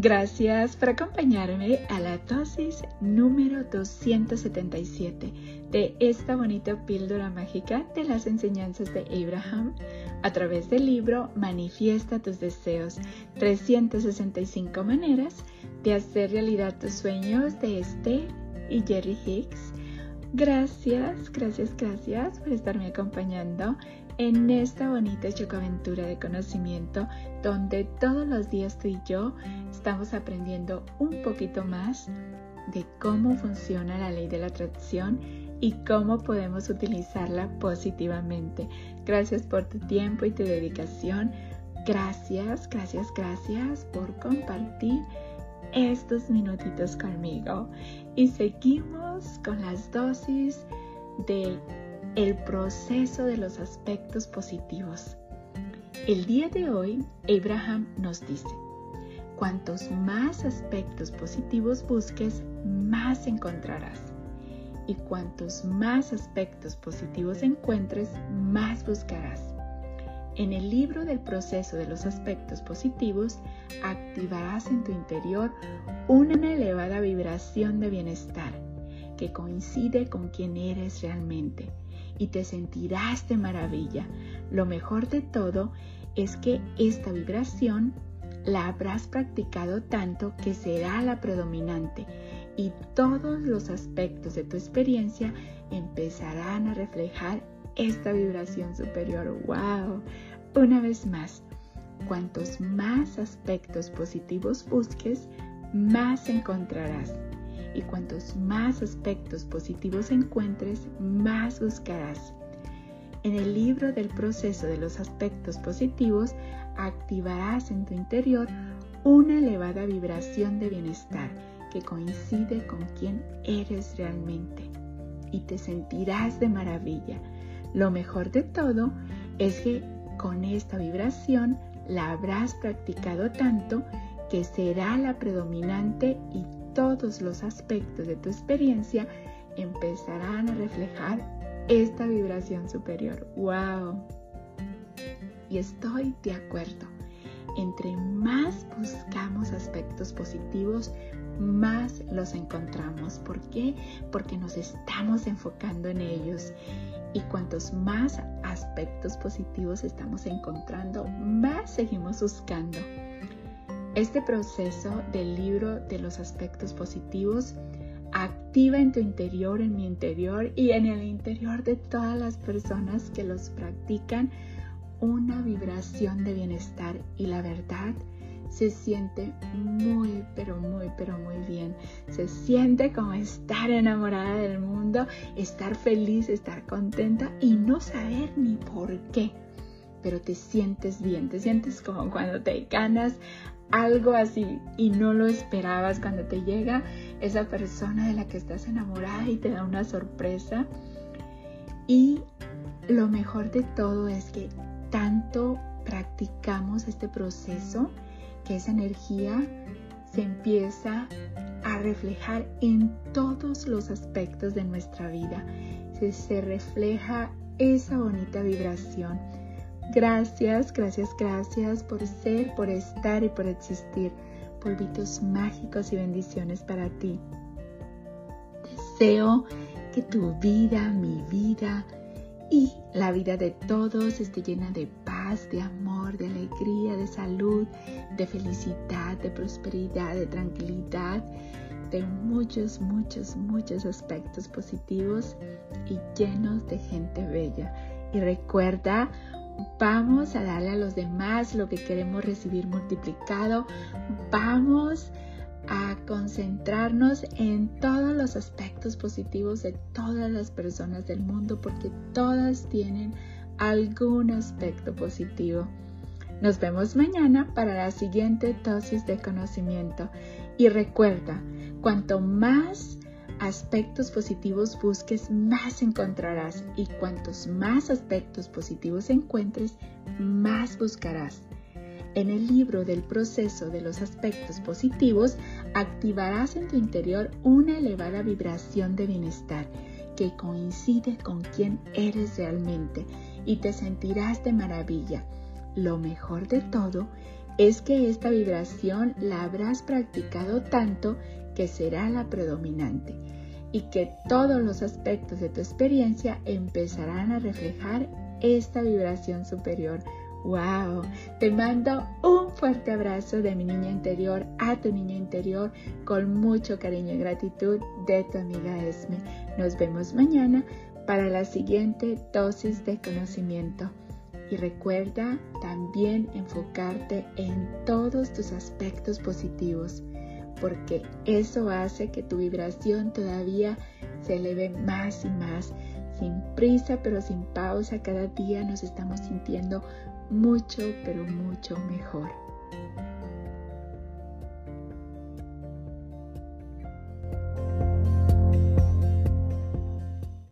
Gracias por acompañarme a la dosis número 277 de esta bonita píldora mágica de las enseñanzas de Abraham a través del libro Manifiesta tus deseos, 365 maneras de hacer realidad tus sueños de este y Jerry Hicks. Gracias, gracias, gracias por estarme acompañando en esta bonita chocoaventura de conocimiento donde todos los días tú y yo estamos aprendiendo un poquito más de cómo funciona la ley de la atracción y cómo podemos utilizarla positivamente. Gracias por tu tiempo y tu dedicación. Gracias, gracias, gracias por compartir estos minutitos conmigo. Y seguimos con las dosis de el proceso de los aspectos positivos. El día de hoy, Abraham nos dice, cuantos más aspectos positivos busques, más encontrarás. Y cuantos más aspectos positivos encuentres, más buscarás. En el libro del proceso de los aspectos positivos, activarás en tu interior una elevada vibración de bienestar que coincide con quien eres realmente y te sentirás de maravilla. Lo mejor de todo es que esta vibración la habrás practicado tanto que será la predominante y todos los aspectos de tu experiencia empezarán a reflejar esta vibración superior. ¡Wow! Una vez más, cuantos más aspectos positivos busques, más encontrarás y cuantos más aspectos positivos encuentres, más buscarás. En el libro del proceso de los aspectos positivos, activarás en tu interior una elevada vibración de bienestar que coincide con quien eres realmente y te sentirás de maravilla. Lo mejor de todo es que con esta vibración la habrás practicado tanto que será la predominante y todos los aspectos de tu experiencia empezarán a reflejar esta vibración superior. ¡Wow! Y estoy de acuerdo. Entre más buscamos aspectos positivos, más los encontramos. ¿Por qué? Porque nos estamos enfocando en ellos. Y cuantos más aspectos positivos estamos encontrando, más seguimos buscando. Este proceso del libro de los aspectos positivos activa en tu interior, en mi interior y en el interior de todas las personas que los practican una vibración de bienestar y la verdad se siente muy, pero muy, pero muy bien. Se siente como estar enamorada del mundo, estar feliz, estar contenta y no saber ni por qué. Pero te sientes bien, te sientes como cuando te ganas algo así y no lo esperabas cuando te llega esa persona de la que estás enamorada y te da una sorpresa. Y lo mejor de todo es que tanto practicamos este proceso que esa energía se empieza a reflejar en todos los aspectos de nuestra vida. Se, se refleja esa bonita vibración Gracias, gracias, gracias por ser, por estar y por existir. Polvitos mágicos y bendiciones para ti. Deseo que tu vida, mi vida y la vida de todos esté llena de paz, de amor, de alegría, de salud, de felicidad, de prosperidad, de tranquilidad, de muchos, muchos, muchos aspectos positivos y llenos de gente bella. Y recuerda, Vamos a darle a los demás lo que queremos recibir multiplicado. Vamos a concentrarnos en todos los aspectos positivos de todas las personas del mundo porque todas tienen algún aspecto positivo. Nos vemos mañana para la siguiente dosis de conocimiento y recuerda, cuanto más aspectos positivos busques, más encontrarás y cuantos más aspectos positivos encuentres, más buscarás. En el libro del proceso de los aspectos positivos, activarás en tu interior una elevada vibración de bienestar que coincide con quien eres realmente y te sentirás de maravilla. Lo mejor de todo es que esta vibración la habrás practicado tanto que será la predominante y que todos los aspectos de tu experiencia empezarán a reflejar esta vibración superior. ¡Wow! Te mando un fuerte abrazo de mi niña interior a tu niña interior con mucho cariño y gratitud de tu amiga Esme. Nos vemos mañana para la siguiente dosis de conocimiento. Y recuerda también enfocarte en todos tus aspectos positivos, porque eso hace que tu vibración todavía se eleve más y más. Sin prisa, pero sin pausa, cada día nos estamos sintiendo mucho, pero mucho mejor.